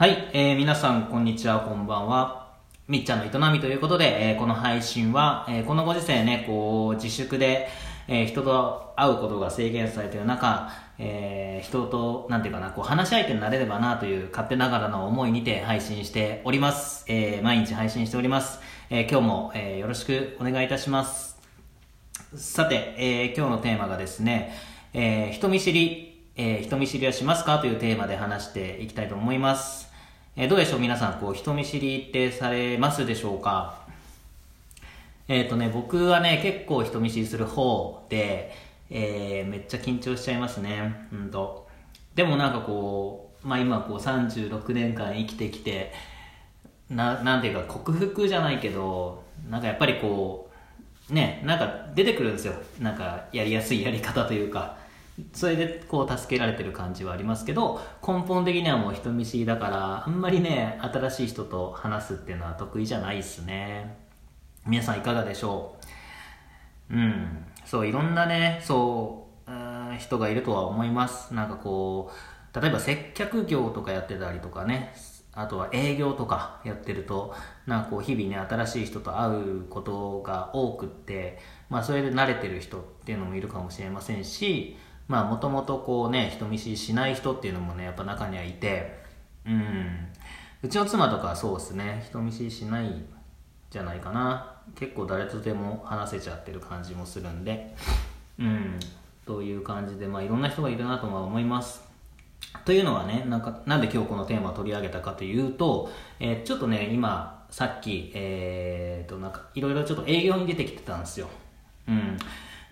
はい、えー、皆さんこんにちは、こんばんは。みっちゃんの営みということで、えー、この配信は、えー、このご時世ね、こう、自粛で、えー、人と会うことが制限されている中、えー、人と、なんていうかな、こう、話し相手になれればなという勝手ながらの思いにて配信しております。えー、毎日配信しております。えー、今日も、えー、よろしくお願いいたします。さて、えー、今日のテーマがですね、えー、人見知り、えー、人見知りはしますかというテーマで話していきたいと思います。えー、どうでしょう？皆さん、こう、人見知りってされますでしょうか？えっ、とね、僕はね、結構人見知りする方で、えー、めっちゃ緊張しちゃいますね。うんと。でもなんかこう、まあ今こう36年間生きてきて、な、なんていうか克服じゃないけど、なんかやっぱりこう、ね、なんか出てくるんですよ。なんかやりやすいやり方というか。それでこう助けられてる感じはありますけど根本的にはもう人見知りだからあんまりね新しい人と話すっていうのは得意じゃないっすね。皆さんいかがでしょう？うん。そういろんなねそううん人がいるとは思います。なんかこう例えば接客業とかやってたりとかねあとは営業とかやってるとなんかこう日々ね新しい人と会うことが多くってまあそれで慣れてる人っていうのもいるかもしれませんしまあもともとこうね人見知りしない人っていうのもねやっぱ中にはいてうん。うちの妻とかはそうですね。人見知りしないじゃないかな。結構誰とでも話せちゃってる感じもするんでうん。という感じでまあいろんな人がいるなとは思います。というのはねなんかなんで今日このテーマを取り上げたかというと、えー、ちょっとね今さっきえー、となんかいろいろちょっと営業に出てきてたんですよ。うん。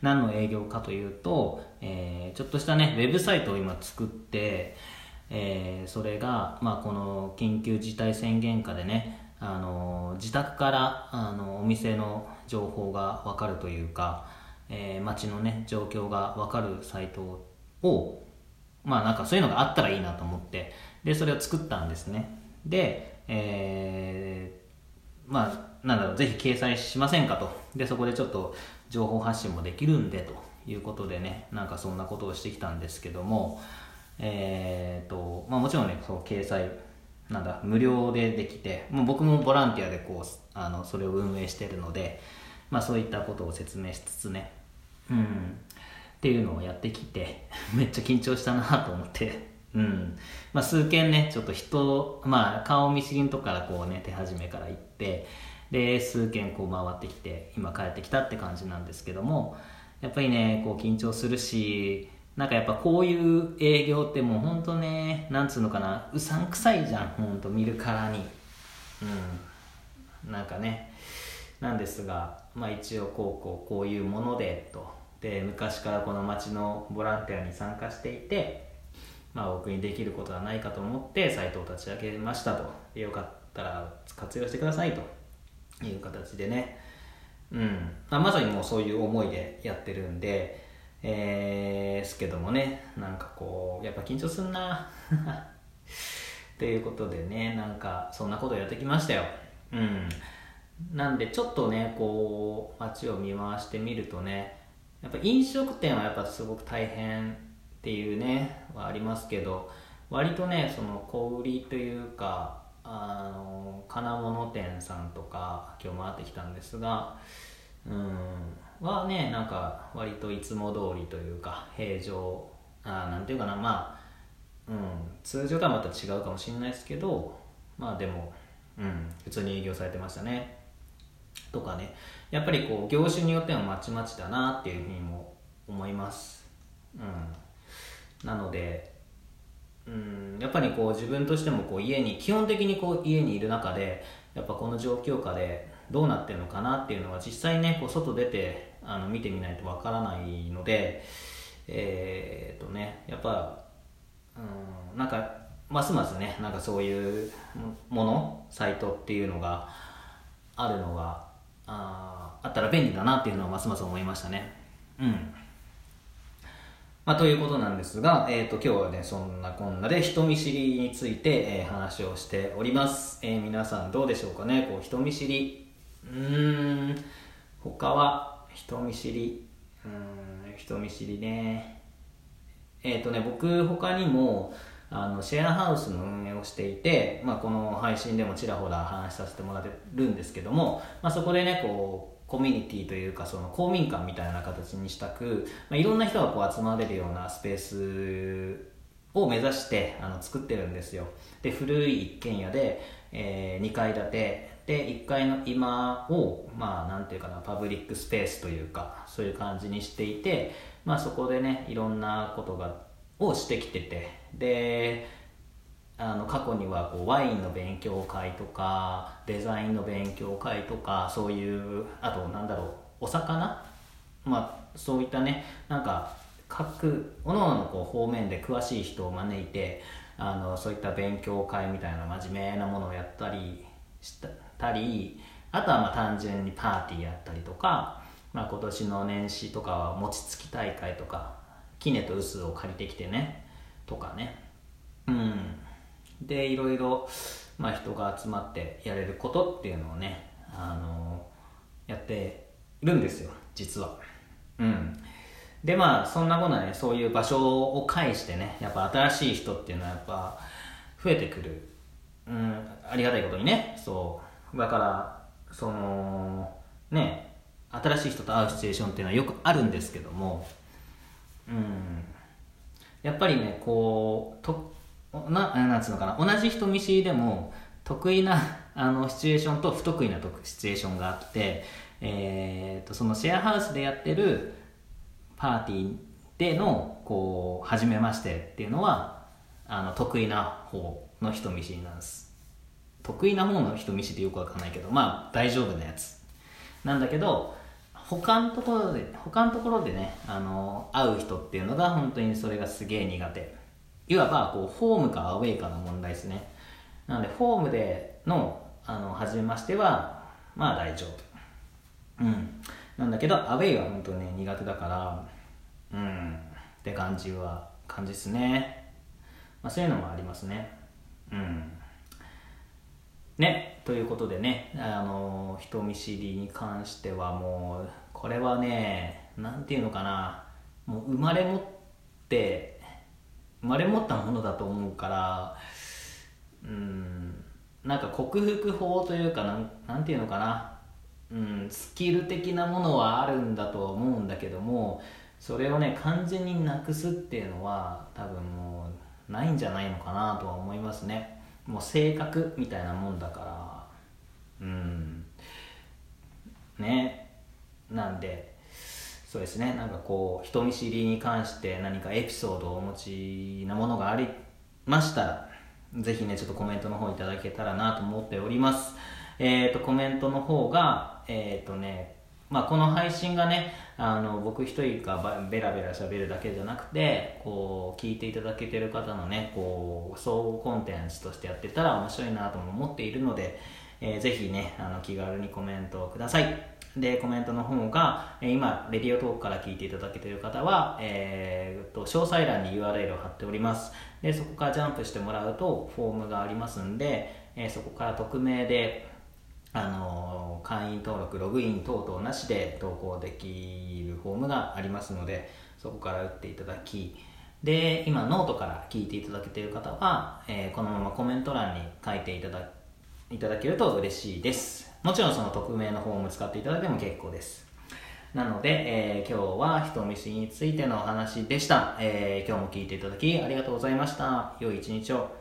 何の営業かというと、えー、ちょっとしたね、ウェブサイトを今作って、えー、それが、まあ、この緊急事態宣言下でね、あの自宅からあのお店の情報が分かるというか、えー、街のね状況が分かるサイトをまあなんかそういうのがあったらいいなと思ってでそれを作ったんですね。で、えー、まあなんだろうぜひ掲載しませんかと。でそこでちょっと情報発信もできるんでと。いうことでねなんかそんなことをしてきたんですけどもえーとまあ、もちろんねそう掲載なんだ無料でできてもう僕もボランティアでこうあのそれを運営してるので、まあ、そういったことを説明しつつねうんっていうのをやってきて めっちゃ緊張したなと思ってうん。まあ、数件ねちょっと人、まあ、顔見知りのとこからこうね手始めから行ってで数件こう回ってきて今帰ってきたって感じなんですけどもやっぱりねこう緊張するしなんかやっぱこういう営業ってもうほんとねなんつうのかなうさんくさいじゃんほんと見るからに。うん。なんかねなんですがまあ一応こうこうこういうものでと。で昔からこの町のボランティアに参加していてまあ僕にできることはないかと思ってサイトを立ち上げましたと。よかったら活用してくださいと。いう形でねうん。まあ、まさにもうそういう思いでやってるんでえー、すけどもねなんかこうやっぱ緊張すんな。っていうことでねなんかそんなことやってきましたよ。うん。なんでちょっとねこう街を見回してみるとねやっぱ飲食店はやっぱすごく大変っていうねはありますけど割とねその小売りというかあの金物店さんとか今日回ってきたんですがうんはねなんか割といつも通りというか平常あなんていうかなまあ、うん、通常とはまた違うかもしれないですけどまあでも、うん、普通に営業されてましたね。とかねやっぱりこう業種によってはまちまちだなっていうふうにも思います、うん、なのでうんやっぱりこう自分としてもこう家に基本的にこう家にいる中でやっぱこの状況下でどうなってるのかなっていうのは実際ねこう外出てあの見てみないとわからないのでえー、っとねやっぱうんなんかますますねなんかそういうものサイトっていうのがあるのがああったら便利だなっていうのはますます思いましたね。うん。まあ、ということなんですが、えーと、今日はねそんなこんなで人見知りについて、えー、話をしております、えー、皆さんどうでしょうかね？こう人見知り。うーん。他は人見知り。うーん人見知りね。えっ、ー、とね僕他にもあのシェアハウスの運営をしていて、まあ、この配信でもちらほら話させてもらってるんですけども、まあ、そこでねこうコミュニティというかその公民館みたいな形にしたく、まあ、いろんな人がこう集まれるようなスペースを目指してあの作ってるんですよ。で古い一軒家で、えー、2階建て。で1階の今をまあなんていうかなパブリックスペースというかそういう感じにしていて、まあ、そこでねいろんなことがをしてきてて。であの過去にはこうワインの勉強会とかデザインの勉強会とかそういうあとなんだろうお魚？まあそういったねなんか各各々のこう方面で詳しい人を招いてあのそういった勉強会みたいな真面目なものをやったりしたりあとはまあ単純にパーティーやったりとか、まあ、今年の年始とかは餅つき大会とかキネと臼を借りてきてねとかね。うん。でいろいろ、まあ、人が集まってやれることっていうのをね、あのやってるんですよ実は。うん。でまあそんなことはねそういう場所を介してねやっぱ新しい人っていうのはやっぱ増えてくる。うんありがたいことにねそう。だからそのね新しい人と会うシチュエーションっていうのはよくあるんですけどもうん。やっぱりねこうとななんつうのかな。同じ人見知りでも得意な あのシチュエーションと不得意なシチュエーションがあって、えーと、そのシェアハウスでやってるパーティーでのこう初めましてっていうのはあの得意な方の人見知りなんです。得意な方の人見知りよくわかんないけどまあ大丈夫なやつ。なんだけど他のところで他のところでねあの会う人っていうのが本当にそれがすげえ苦手。いわばこうホームかアウェイかの問題ですね。なのでホームでのあの初めましてはまあ大丈夫。うん。なんだけどアウェイは本当ね苦手だからうん。って感じは感じですね、まあ、そういうのもありますね。うん。ね。ということでねあの人見知りに関してはもうこれはね何て言うのかな。もう生まれ持って生まれ持ったものだと思うからうんなんか克服法というかなんなんていうのかな、うん、スキル的なものはあるんだとは思うんだけどもそれをね完全になくすっていうのは多分もうないんじゃないのかなとは思いますね。もう性格みたいなもんだから。うん。ね。なんでそうですね。なんかこう人見知りに関して何かエピソードをお持ちなものがありましたらぜひねちょっとコメントの方いただけたらなと思っております。えっ、ー、とコメントの方がえっ、ー、とねまあ、この配信がねあの僕一人がベラベラ喋るだけじゃなくてこう聞いていただけてる方のねこう総合コンテンツとしてやってたら面白いなとも思っているので、えー、ぜひねあの気軽にコメントをください。でコメントの方が、え今レディオトークから聞いていただけている方は、えー、詳細欄に URL を貼っております。でそこからジャンプしてもらうとフォームがありますんで、えー、そこから匿名であの会員登録ログイン等々なしで投稿できるフォームがありますのでそこから打っていただきで今ノートから聞いていただけている方は、えー、このままコメント欄に書いていただいただけると嬉しいです。もちろんその匿名のフォーム使っていただいても結構です。なので、えー、今日は人見知りについてのお話でした、えー、今日も聞いていただきありがとうございました。良い一日を。